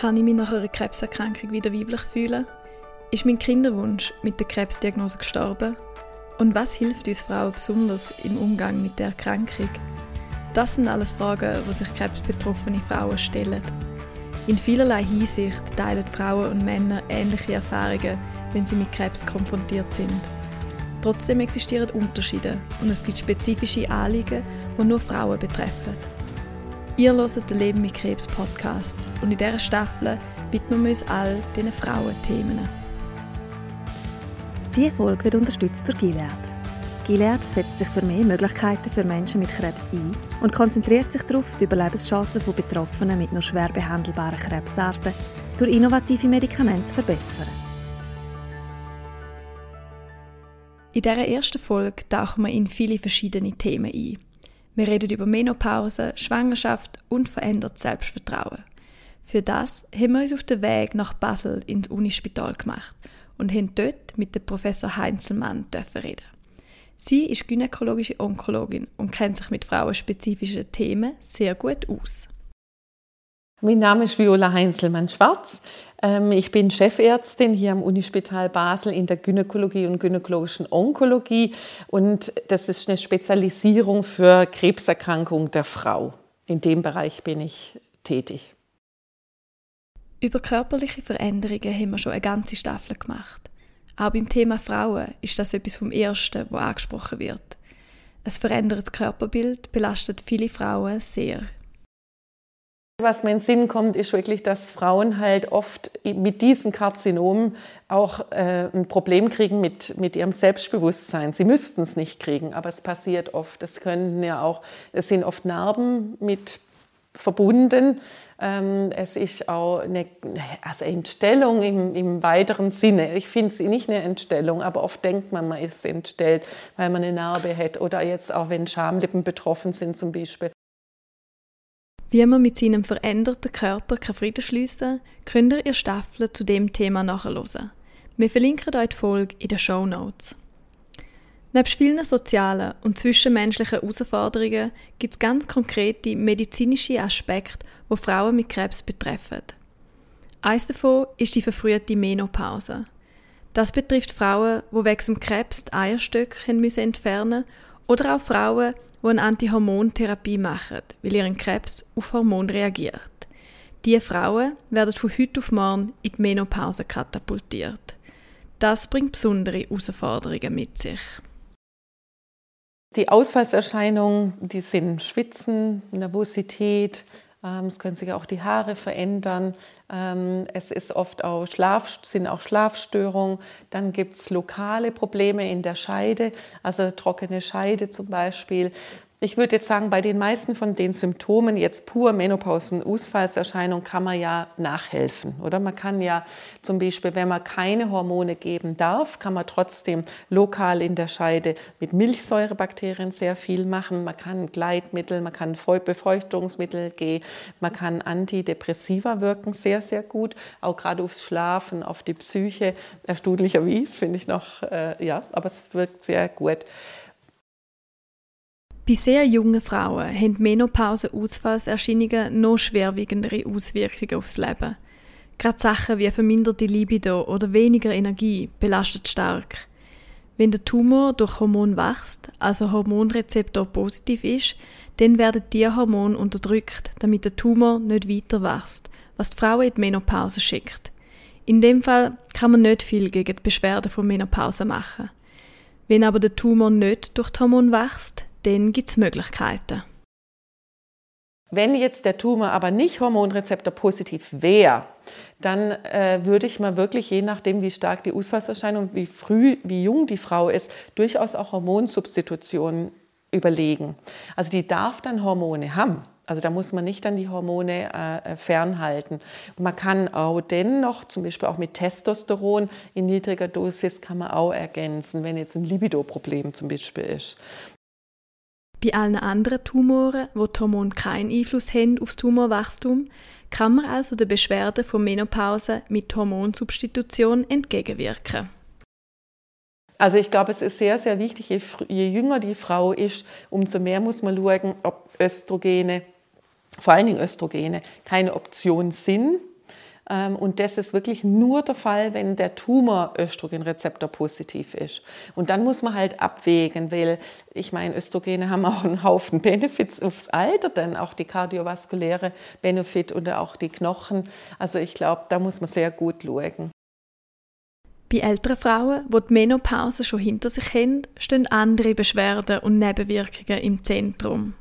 Kann ich mich nach einer Krebserkrankung wieder weiblich fühlen? Ist mein Kinderwunsch mit der Krebsdiagnose gestorben? Und was hilft uns Frauen besonders im Umgang mit der Erkrankung? Das sind alles Fragen, die sich krebsbetroffene Frauen stellen. In vielerlei Hinsicht teilen Frauen und Männer ähnliche Erfahrungen, wenn sie mit Krebs konfrontiert sind. Trotzdem existieren Unterschiede und es gibt spezifische Anliegen, die nur Frauen betreffen. Ihr hört den Leben mit Krebs Podcast und in dieser Staffel widmen wir uns all diesen Frauenthemen. Diese Folge wird unterstützt durch Gilead. Gilead setzt sich für mehr Möglichkeiten für Menschen mit Krebs ein und konzentriert sich darauf, die Überlebenschancen von Betroffenen mit nur schwer behandelbaren Krebsarten durch innovative Medikamente zu verbessern. In dieser ersten Folge tauchen wir in viele verschiedene Themen ein. Wir reden über Menopause, Schwangerschaft und verändertes Selbstvertrauen. Für das haben wir uns auf den Weg nach Basel ins Unispital gemacht und haben dort mit dem Professor Heinzelmann reden. Sie ist gynäkologische Onkologin und kennt sich mit frauenspezifischen Themen sehr gut aus. Mein Name ist Viola Heinzelmann-Schwarz. Ähm, ich bin Chefärztin hier am Unispital Basel in der Gynäkologie und gynäkologischen Onkologie und das ist eine Spezialisierung für Krebserkrankungen der Frau. In dem Bereich bin ich tätig. Über körperliche Veränderungen haben wir schon eine ganze Staffel gemacht. Auch beim Thema Frauen ist das etwas vom Ersten, wo angesprochen wird. Ein verändertes Körperbild belastet viele Frauen sehr. Was mir in den Sinn kommt, ist wirklich, dass Frauen halt oft mit diesen Karzinomen auch äh, ein Problem kriegen mit, mit ihrem Selbstbewusstsein. Sie müssten es nicht kriegen, aber es passiert oft. Es können ja auch, es sind oft Narben mit verbunden. Ähm, es ist auch eine also Entstellung im, im weiteren Sinne. Ich finde sie nicht eine Entstellung, aber oft denkt man, man ist entstellt, weil man eine Narbe hat. Oder jetzt auch, wenn Schamlippen betroffen sind zum Beispiel. Wie man mit seinem veränderten Körper Frieden schliessen kann, könnt ihr in Staffel zu dem Thema nachhören. Wir verlinken euch die Folge in den Show Notes. Neben vielen sozialen und zwischenmenschlichen Herausforderungen gibt es ganz konkrete medizinische Aspekte, die Frauen mit Krebs betreffen. Eines davon ist die verfrühte Menopause. Das betrifft Frauen, die wegen Krebs die Eierstöcke entfernen müssen oder auch Frauen, die eine Antihormontherapie machen, weil ihren Krebs auf Hormon reagiert. Diese Frauen werden von heute auf morgen in die Menopause katapultiert. Das bringt besondere Herausforderungen mit sich. Die Ausfallserscheinungen, die sind Schwitzen, Nervosität, es können sich auch die Haare verändern. Ähm, es ist oft auch Schlaf, sind auch Schlafstörungen. Dann gibt es lokale Probleme in der Scheide, also trockene Scheide zum Beispiel. Ich würde jetzt sagen, bei den meisten von den Symptomen, jetzt pur Menopausen, Ausfallserscheinung, kann man ja nachhelfen. Oder man kann ja zum Beispiel, wenn man keine Hormone geben darf, kann man trotzdem lokal in der Scheide mit Milchsäurebakterien sehr viel machen. Man kann Gleitmittel, man kann Befeuchtungsmittel geben, man kann Antidepressiva wirken, sehr, sehr gut. Auch gerade aufs Schlafen, auf die Psyche. Erstaunlicherweise finde ich noch, äh, ja, aber es wirkt sehr gut. Bei sehr jungen Frauen haben Menopause-Ausfallserscheinungen noch schwerwiegendere Auswirkungen aufs Leben. Gerade Sachen wie verminderte Libido oder weniger Energie belastet stark. Wenn der Tumor durch Hormon wächst, also Hormonrezeptor positiv ist, dann werden Tierhormone unterdrückt, damit der Tumor nicht weiter wächst, was die Frau in die Menopause schickt. In dem Fall kann man nicht viel gegen die Beschwerden von Menopause machen. Wenn aber der Tumor nicht durch die Hormon wächst, dann gibt es Möglichkeiten. Wenn jetzt der Tumor aber nicht Hormonrezeptor positiv wäre, dann äh, würde ich mal wirklich, je nachdem, wie stark die Ausfallserscheinung, wie früh, wie jung die Frau ist, durchaus auch Hormonsubstitutionen überlegen. Also die darf dann Hormone haben. Also da muss man nicht dann die Hormone äh, fernhalten. Man kann auch dennoch, zum Beispiel auch mit Testosteron in niedriger Dosis, kann man auch ergänzen, wenn jetzt ein Libido-Problem zum Beispiel ist. Bei allen anderen Tumoren, wo die Hormone keinen Einfluss haben aufs Tumorwachstum, kann man also den Beschwerden von Menopause mit Hormonsubstitution entgegenwirken. Also ich glaube, es ist sehr, sehr wichtig, je, je jünger die Frau ist, umso mehr muss man schauen, ob Östrogene, vor allen Dingen Östrogene, keine Option sind und das ist wirklich nur der Fall, wenn der Tumor Östrogenrezeptor positiv ist. Und dann muss man halt abwägen, weil ich meine, Östrogene haben auch einen Haufen Benefits aufs Alter, dann auch die kardiovaskuläre Benefit oder auch die Knochen. Also ich glaube, da muss man sehr gut schauen. Bei älteren Frauen, die die Menopause schon hinter sich haben, stehen andere Beschwerden und Nebenwirkungen im Zentrum.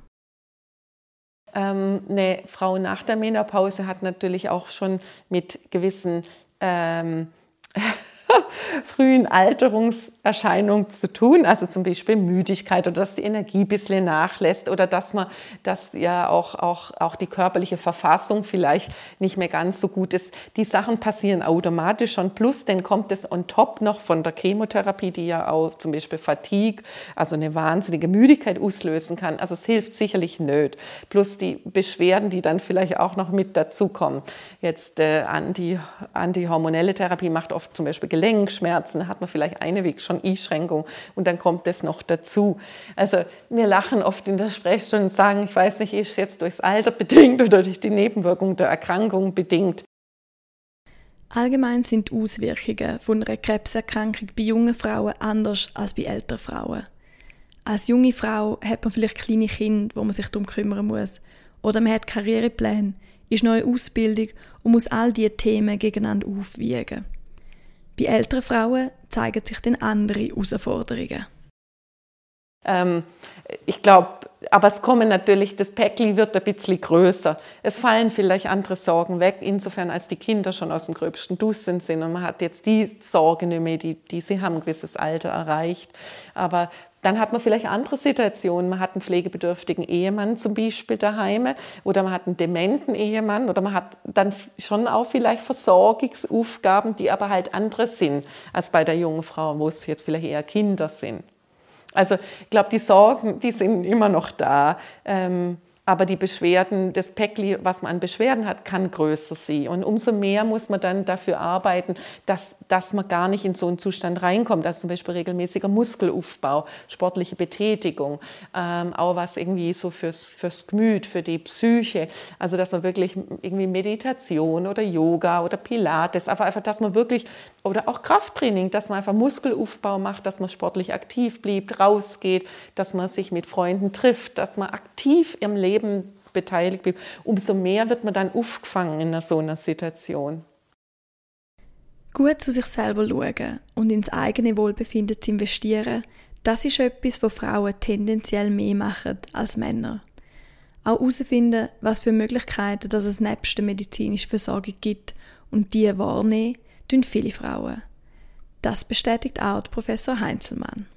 Ähm, eine Frau nach der Menopause hat natürlich auch schon mit gewissen ähm, frühen Alterungserscheinungen zu tun, also zum Beispiel Müdigkeit oder dass die Energie ein bisschen nachlässt oder dass man, dass ja auch, auch, auch die körperliche Verfassung vielleicht nicht mehr ganz so gut ist. Die Sachen passieren automatisch schon, plus dann kommt es on top noch von der Chemotherapie, die ja auch zum Beispiel Fatigue, also eine wahnsinnige Müdigkeit auslösen kann. Also es hilft sicherlich nicht. Plus die Beschwerden, die dann vielleicht auch noch mit dazukommen. Jetzt äh, anti, antihormonelle Therapie macht oft zum Beispiel Gelenkschmerzen, hat man vielleicht eine Weg schon Einschränkung und dann kommt das noch dazu. Also wir lachen oft in der Sprechstunde und sagen, ich weiß nicht, ist jetzt durchs Alter bedingt oder durch die Nebenwirkung der Erkrankung bedingt. Allgemein sind die Auswirkungen von einer Krebserkrankung bei jungen Frauen anders als bei älteren Frauen. Als junge Frau hat man vielleicht kleine Kinder, wo man sich darum kümmern muss. Oder man hat Karrierepläne, ist neue Ausbildung und muss all diese Themen gegeneinander aufwiegen. Bei älteren Frauen zeigen sich dann andere Herausforderungen. Ähm, ich glaube, aber es kommen natürlich, das Päckli wird ein bisschen größer. Es fallen vielleicht andere Sorgen weg, insofern als die Kinder schon aus dem gröbsten Dussen sind und man hat jetzt die Sorge nicht mehr, die, die sie haben ein gewisses Alter erreicht. Aber dann hat man vielleicht andere Situationen. Man hat einen pflegebedürftigen Ehemann zum Beispiel daheim oder man hat einen dementen Ehemann oder man hat dann schon auch vielleicht Versorgungsaufgaben, die aber halt andere sind als bei der jungen Frau, wo es jetzt vielleicht eher Kinder sind. Also ich glaube, die Sorgen, die sind immer noch da. Ähm, aber die Beschwerden, das Päckli, was man an Beschwerden hat, kann größer sein. Und umso mehr muss man dann dafür arbeiten, dass, dass man gar nicht in so einen Zustand reinkommt. Also zum Beispiel regelmäßiger Muskelaufbau, sportliche Betätigung, ähm, auch was irgendwie so fürs, fürs Gemüt, für die Psyche. Also dass man wirklich irgendwie Meditation oder Yoga oder Pilates, aber einfach, dass man wirklich, oder auch Krafttraining, dass man einfach Muskelaufbau macht, dass man sportlich aktiv blieb, rausgeht, dass man sich mit Freunden trifft, dass man aktiv im Leben Leben beteiligt bin, umso mehr wird man dann aufgefangen in so einer Situation. Gut zu sich selber schauen und ins eigene Wohlbefinden zu investieren, das ist etwas, was Frauen tendenziell mehr machen als Männer. Auch herausfinden, was für Möglichkeiten dass es nebst der medizinischen Versorgung gibt und die wahrnehmen, tun viele Frauen. Das bestätigt auch Professor Heinzelmann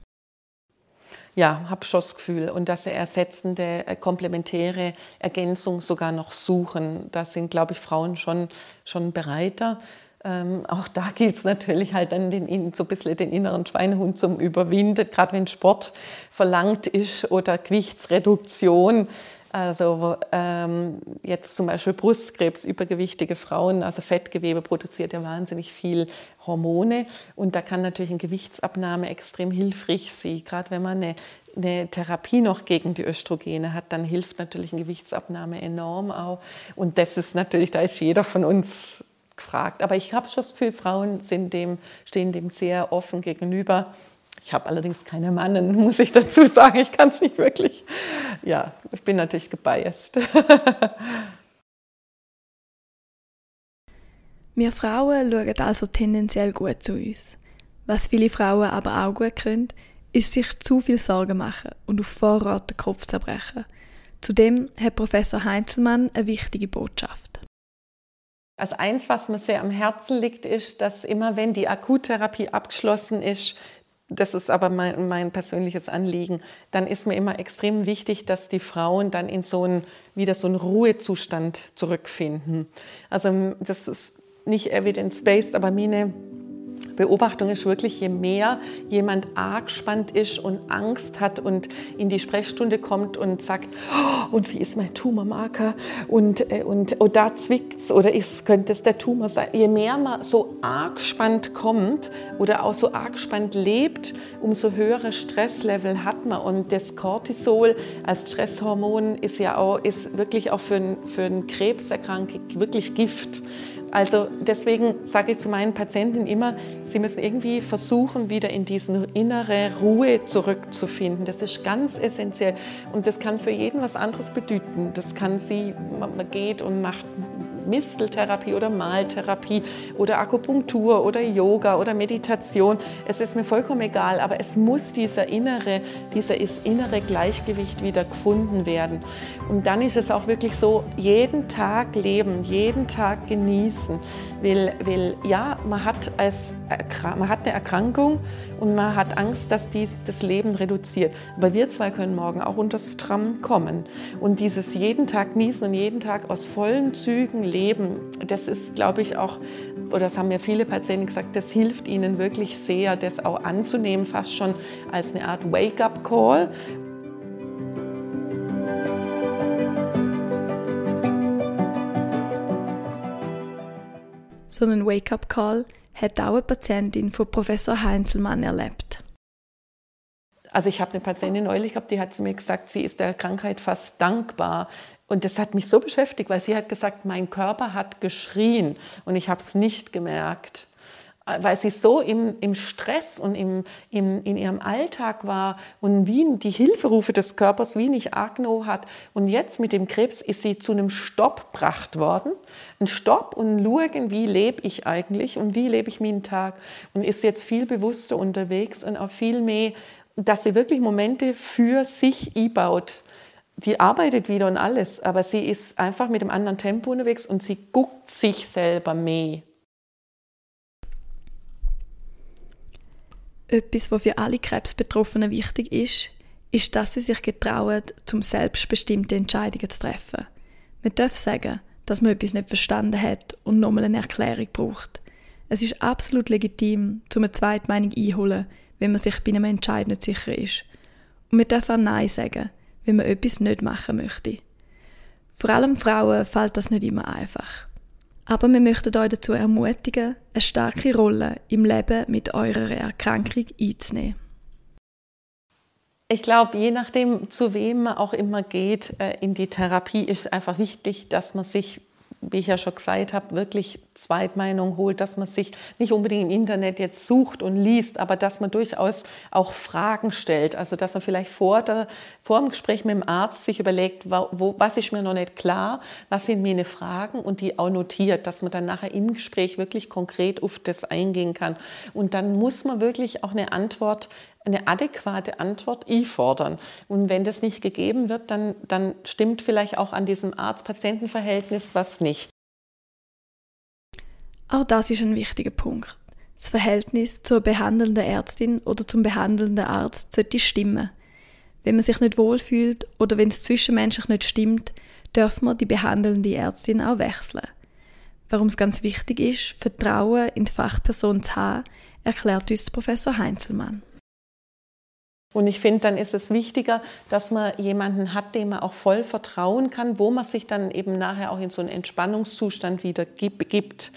ja, habe schon das Gefühl. Und dass sie ersetzende, äh, komplementäre Ergänzung sogar noch suchen. Da sind, glaube ich, Frauen schon, schon bereiter. Ähm, auch da gilt es natürlich halt dann den, so ein bisschen den inneren Schweinehund zum Überwinden, gerade wenn Sport verlangt ist oder Gewichtsreduktion. Also ähm, jetzt zum Beispiel Brustkrebs, übergewichtige Frauen, also Fettgewebe produziert ja wahnsinnig viel Hormone und da kann natürlich eine Gewichtsabnahme extrem hilfreich sein. Gerade wenn man eine, eine Therapie noch gegen die Östrogene hat, dann hilft natürlich eine Gewichtsabnahme enorm auch. Und das ist natürlich, da ist jeder von uns gefragt. Aber ich habe schon das Gefühl, Frauen dem, stehen dem sehr offen gegenüber ich habe allerdings keine Mannen, muss ich dazu sagen. Ich kann es nicht wirklich. Ja, ich bin natürlich gebiased. Wir Frauen schauen also tendenziell gut zu uns. Was viele Frauen aber auch gut können, ist sich zu viel Sorgen machen und auf Vorrat den Kopf zerbrechen. Zudem hat Professor Heinzelmann eine wichtige Botschaft. Also eins, was mir sehr am Herzen liegt, ist, dass immer wenn die Akuttherapie abgeschlossen ist, das ist aber mein, mein, persönliches Anliegen, dann ist mir immer extrem wichtig, dass die Frauen dann in so einen, wieder so einen Ruhezustand zurückfinden. Also das ist nicht evidence-based, aber meine Beobachtung ist wirklich, je mehr jemand arg gespannt ist und Angst hat und in die Sprechstunde kommt und sagt, oh, und wie ist mein Tumormarker und, äh, und oh, da zwickt oder ist, könnte es der Tumor sein. Je mehr man so arg gespannt kommt oder auch so arg gespannt lebt, umso höhere Stresslevel hat man. Und das Cortisol als Stresshormon ist ja auch, ist wirklich auch für, einen, für einen Krebserkrankten wirklich Gift. Also deswegen sage ich zu meinen Patienten immer, sie müssen irgendwie versuchen, wieder in diese innere Ruhe zurückzufinden. Das ist ganz essentiell und das kann für jeden was anderes bedeuten. Das kann sie, man geht und macht Misteltherapie oder Maltherapie oder Akupunktur oder Yoga oder Meditation. Es ist mir vollkommen egal, aber es muss dieser innere, dieses innere Gleichgewicht wieder gefunden werden. Und dann ist es auch wirklich so, jeden Tag leben, jeden Tag genießen. Weil, weil ja, man hat, als, man hat eine Erkrankung und man hat Angst, dass die das Leben reduziert. Aber wir zwei können morgen auch unter das Tram kommen. Und dieses jeden Tag genießen und jeden Tag aus vollen Zügen leben, das ist, glaube ich, auch, oder das haben mir viele Patienten gesagt, das hilft ihnen wirklich sehr, das auch anzunehmen, fast schon als eine Art Wake-up-Call. So einen Wake-up-Call hat auch eine Patientin von Professor Heinzelmann erlebt. Also ich habe eine Patientin neulich gehabt, die hat zu mir gesagt, sie ist der Krankheit fast dankbar, und das hat mich so beschäftigt, weil sie hat gesagt, mein Körper hat geschrien und ich habe es nicht gemerkt weil sie so im, im Stress und im, im, in ihrem Alltag war und wie die Hilferufe des Körpers wie nicht Agno hat. Und jetzt mit dem Krebs ist sie zu einem Stopp gebracht worden. Ein Stopp und schauen, wie lebe ich eigentlich und wie lebe ich meinen Tag. Und ist jetzt viel bewusster unterwegs und auch viel mehr, dass sie wirklich Momente für sich einbaut die arbeitet wieder und alles, aber sie ist einfach mit einem anderen Tempo unterwegs und sie guckt sich selber mehr. Etwas, was für alle Krebsbetroffenen wichtig ist, ist, dass sie sich getrauen, zum selbstbestimmte Entscheidungen zu treffen. Man darf sagen, dass man etwas nicht verstanden hat und nochmal eine Erklärung braucht. Es ist absolut legitim, um eine zweite Meinung einholen, wenn man sich bei einem Entscheid nicht sicher ist. Und man darf auch Nein sagen – wenn man etwas nicht machen möchte. Vor allem Frauen fällt das nicht immer einfach. Aber wir möchten euch dazu ermutigen, eine starke Rolle im Leben mit eurer Erkrankung einzunehmen. Ich glaube, je nachdem, zu wem man auch immer geht äh, in die Therapie, ist einfach wichtig, dass man sich wie ich ja schon gesagt habe, wirklich Zweitmeinung holt, dass man sich nicht unbedingt im Internet jetzt sucht und liest, aber dass man durchaus auch Fragen stellt. Also dass man vielleicht vor, der, vor dem Gespräch mit dem Arzt sich überlegt, wo, was ist mir noch nicht klar, was sind meine Fragen und die auch notiert, dass man dann nachher im Gespräch wirklich konkret auf das eingehen kann. Und dann muss man wirklich auch eine Antwort eine adäquate Antwort einfordern. Und wenn das nicht gegeben wird, dann, dann stimmt vielleicht auch an diesem Arzt-Patienten-Verhältnis was nicht. Auch das ist ein wichtiger Punkt. Das Verhältnis zur behandelnden Ärztin oder zum behandelnden Arzt sollte stimmen. Wenn man sich nicht wohlfühlt oder wenn es zwischenmenschlich nicht stimmt, darf man die behandelnde Ärztin auch wechseln. Warum es ganz wichtig ist, Vertrauen in die Fachperson zu haben, erklärt uns Professor Heinzelmann. Und ich finde, dann ist es wichtiger, dass man jemanden hat, dem man auch voll vertrauen kann, wo man sich dann eben nachher auch in so einen Entspannungszustand wieder gibt.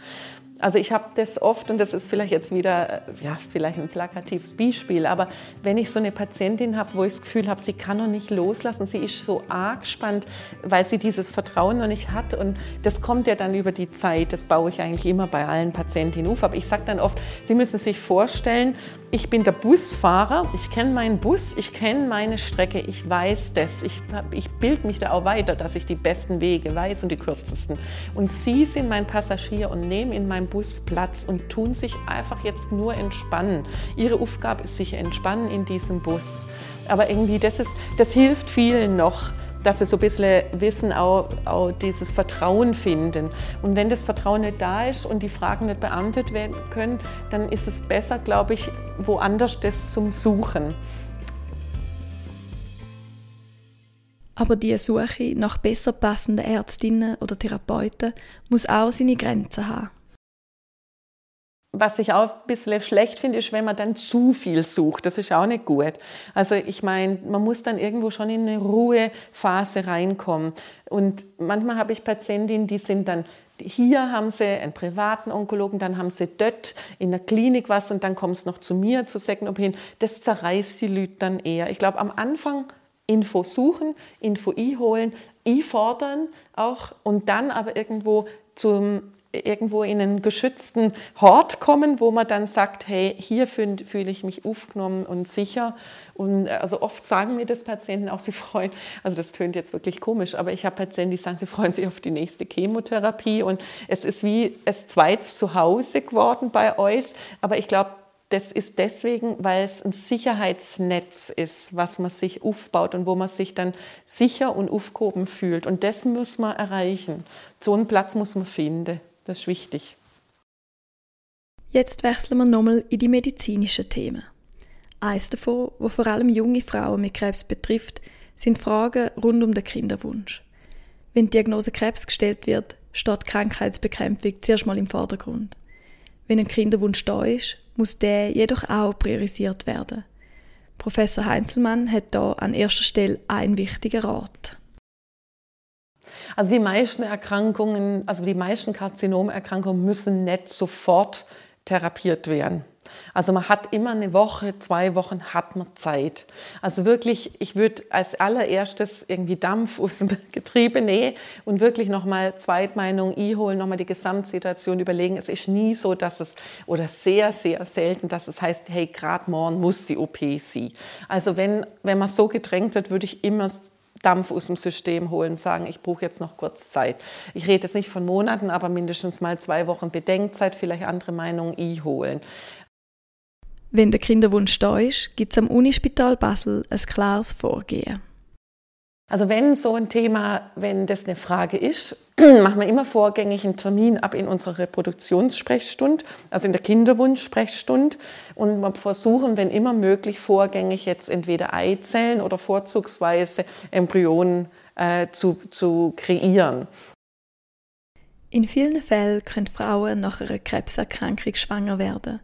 Also ich habe das oft, und das ist vielleicht jetzt wieder, ja, vielleicht ein plakatives Beispiel, aber wenn ich so eine Patientin habe, wo ich das Gefühl habe, sie kann noch nicht loslassen, sie ist so arg gespannt, weil sie dieses Vertrauen noch nicht hat und das kommt ja dann über die Zeit, das baue ich eigentlich immer bei allen Patientinnen auf, aber ich sage dann oft, sie müssen sich vorstellen, ich bin der Busfahrer, ich kenne meinen Bus, ich kenne meine Strecke, ich weiß das, ich, ich bilde mich da auch weiter, dass ich die besten Wege weiß und die kürzesten. Und Sie sind mein Passagier und nehmen in meinem Bus Platz und tun sich einfach jetzt nur entspannen. Ihre Aufgabe ist sich entspannen in diesem Bus. Aber irgendwie, das, ist, das hilft vielen noch dass sie so ein bisschen wissen, auch, auch, dieses Vertrauen finden. Und wenn das Vertrauen nicht da ist und die Fragen nicht beantwortet werden können, dann ist es besser, glaube ich, woanders das zum Suchen. Aber die Suche nach besser passenden Ärztinnen oder Therapeuten muss auch seine Grenzen haben. Was ich auch ein bisschen schlecht finde, ist, wenn man dann zu viel sucht. Das ist auch nicht gut. Also ich meine, man muss dann irgendwo schon in eine Ruhephase reinkommen. Und manchmal habe ich Patientinnen, die sind dann hier haben sie einen privaten Onkologen, dann haben sie dort in der Klinik was und dann kommt es noch zu mir, zu Second Opinion. Das zerreißt die Leute dann eher. Ich glaube, am Anfang Info suchen, Info einholen, einfordern auch und dann aber irgendwo zum irgendwo in einen geschützten Hort kommen, wo man dann sagt, hey, hier fühle fühl ich mich aufgenommen und sicher. Und äh, also oft sagen mir das Patienten auch, sie freuen, also das tönt jetzt wirklich komisch, aber ich habe Patienten, die sagen, sie freuen sich auf die nächste Chemotherapie und es ist wie es zweites Zuhause geworden bei euch. Aber ich glaube, das ist deswegen, weil es ein Sicherheitsnetz ist, was man sich aufbaut und wo man sich dann sicher und aufgehoben fühlt. Und das muss man erreichen. So einen Platz muss man finden. Das ist wichtig. Jetzt wechseln wir nochmal in die medizinischen Themen. Eines davon, wo vor allem junge Frauen mit Krebs betrifft, sind Fragen rund um den Kinderwunsch. Wenn die Diagnose Krebs gestellt wird, steht Krankheitsbekämpfung zuerst mal im Vordergrund. Wenn ein Kinderwunsch da ist, muss der jedoch auch priorisiert werden. Professor Heinzelmann hat da an erster Stelle einen wichtigen Rat. Also die meisten Erkrankungen, also die meisten Karzinomerkrankungen müssen nicht sofort therapiert werden. Also man hat immer eine Woche, zwei Wochen hat man Zeit. Also wirklich, ich würde als allererstes irgendwie Dampf aus dem Getriebe nehmen und wirklich nochmal Zweitmeinung einholen, nochmal die Gesamtsituation überlegen. Es ist nie so, dass es, oder sehr, sehr selten, dass es heißt, hey, gerade morgen muss die OP sein. Also wenn, wenn man so gedrängt wird, würde ich immer Dampf aus dem System holen, sagen, ich brauche jetzt noch kurz Zeit. Ich rede jetzt nicht von Monaten, aber mindestens mal zwei Wochen Bedenkzeit, vielleicht andere Meinungen einholen. Wenn der Kinderwunsch da ist, gibt es am Unispital Basel ein klares Vorgehen. Also wenn so ein Thema, wenn das eine Frage ist, machen wir immer vorgängig einen Termin ab in unserer Reproduktionssprechstunde, also in der Kinderwunschsprechstunde und wir versuchen, wenn immer möglich, vorgängig jetzt entweder Eizellen oder vorzugsweise Embryonen äh, zu, zu kreieren. In vielen Fällen können Frauen nach einer Krebserkrankung schwanger werden.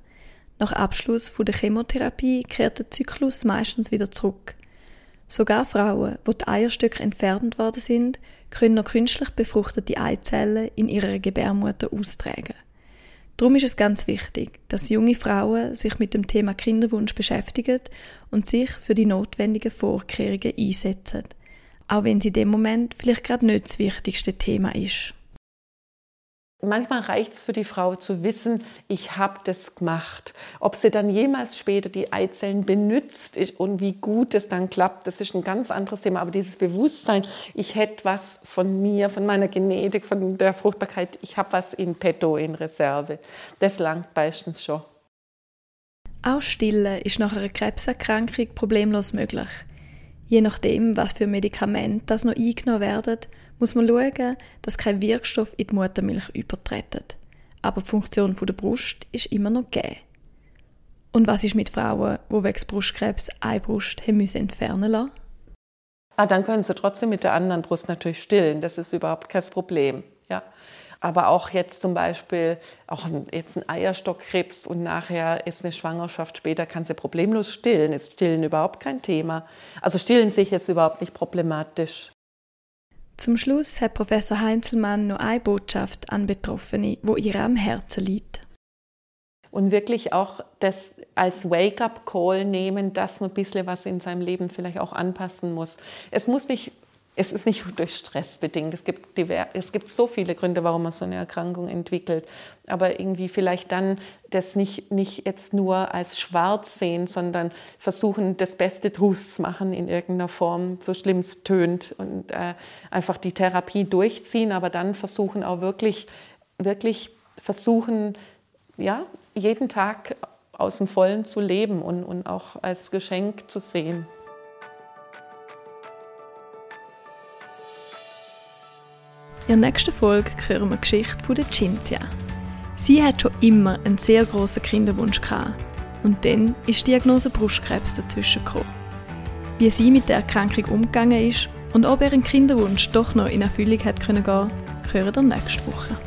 Nach Abschluss der Chemotherapie kehrt der Zyklus meistens wieder zurück. Sogar Frauen, wo die Eierstöcke entfernt worden sind, können noch künstlich befruchtete Eizellen in ihrer Gebärmutter austragen. Darum ist es ganz wichtig, dass junge Frauen sich mit dem Thema Kinderwunsch beschäftigen und sich für die notwendigen Vorkehrungen einsetzen, auch wenn sie in dem Moment vielleicht gerade nicht das wichtigste Thema ist. Manchmal reicht es für die Frau zu wissen, ich habe das gemacht. Ob sie dann jemals später die Eizellen benutzt und wie gut es dann klappt, das ist ein ganz anderes Thema. Aber dieses Bewusstsein, ich hätte was von mir, von meiner Genetik, von der Fruchtbarkeit, ich habe was in petto, in Reserve, das langt meistens schon. Auch Stillen ist nach einer Krebserkrankung problemlos möglich. Je nachdem, was für Medikamente das noch eingenommen werden, muss man schauen, dass kein Wirkstoff in die Muttermilch übertreten. Aber die Funktion der Brust ist immer noch gegeben. Und was ist mit Frauen, die wegen Brustkrebs eine Brust haben müssen entfernen lassen? Ah, dann können sie trotzdem mit der anderen Brust natürlich stillen. Das ist überhaupt kein Problem. Ja aber auch jetzt zum Beispiel auch jetzt ein Eierstockkrebs und nachher ist eine Schwangerschaft später, kann sie problemlos stillen. Ist Stillen überhaupt kein Thema. Also Stillen sehe ich jetzt überhaupt nicht problematisch. Zum Schluss hat Professor Heinzelmann noch eine Botschaft an Betroffene, wo ihr am Herzen liegt. Und wirklich auch das als Wake-up-Call nehmen, dass man ein bisschen was in seinem Leben vielleicht auch anpassen muss. Es muss nicht es ist nicht durch Stress bedingt. Es gibt, es gibt so viele Gründe, warum man so eine Erkrankung entwickelt. Aber irgendwie vielleicht dann das nicht, nicht jetzt nur als schwarz sehen, sondern versuchen, das Beste draus zu machen in irgendeiner Form, so schlimm es tönt. Und äh, einfach die Therapie durchziehen, aber dann versuchen auch wirklich, wirklich versuchen, ja, jeden Tag aus dem Vollen zu leben und, und auch als Geschenk zu sehen. In der nächsten Folge hören wir die Geschichte von der Cinzia. Sie hat schon immer einen sehr grossen Kinderwunsch gehabt. Und dann ist die Diagnose Brustkrebs dazwischen gekommen. Wie sie mit der Erkrankung umgegangen ist und ob ihren Kinderwunsch doch noch in Erfüllung hat können gehen, hören wir nächste Woche.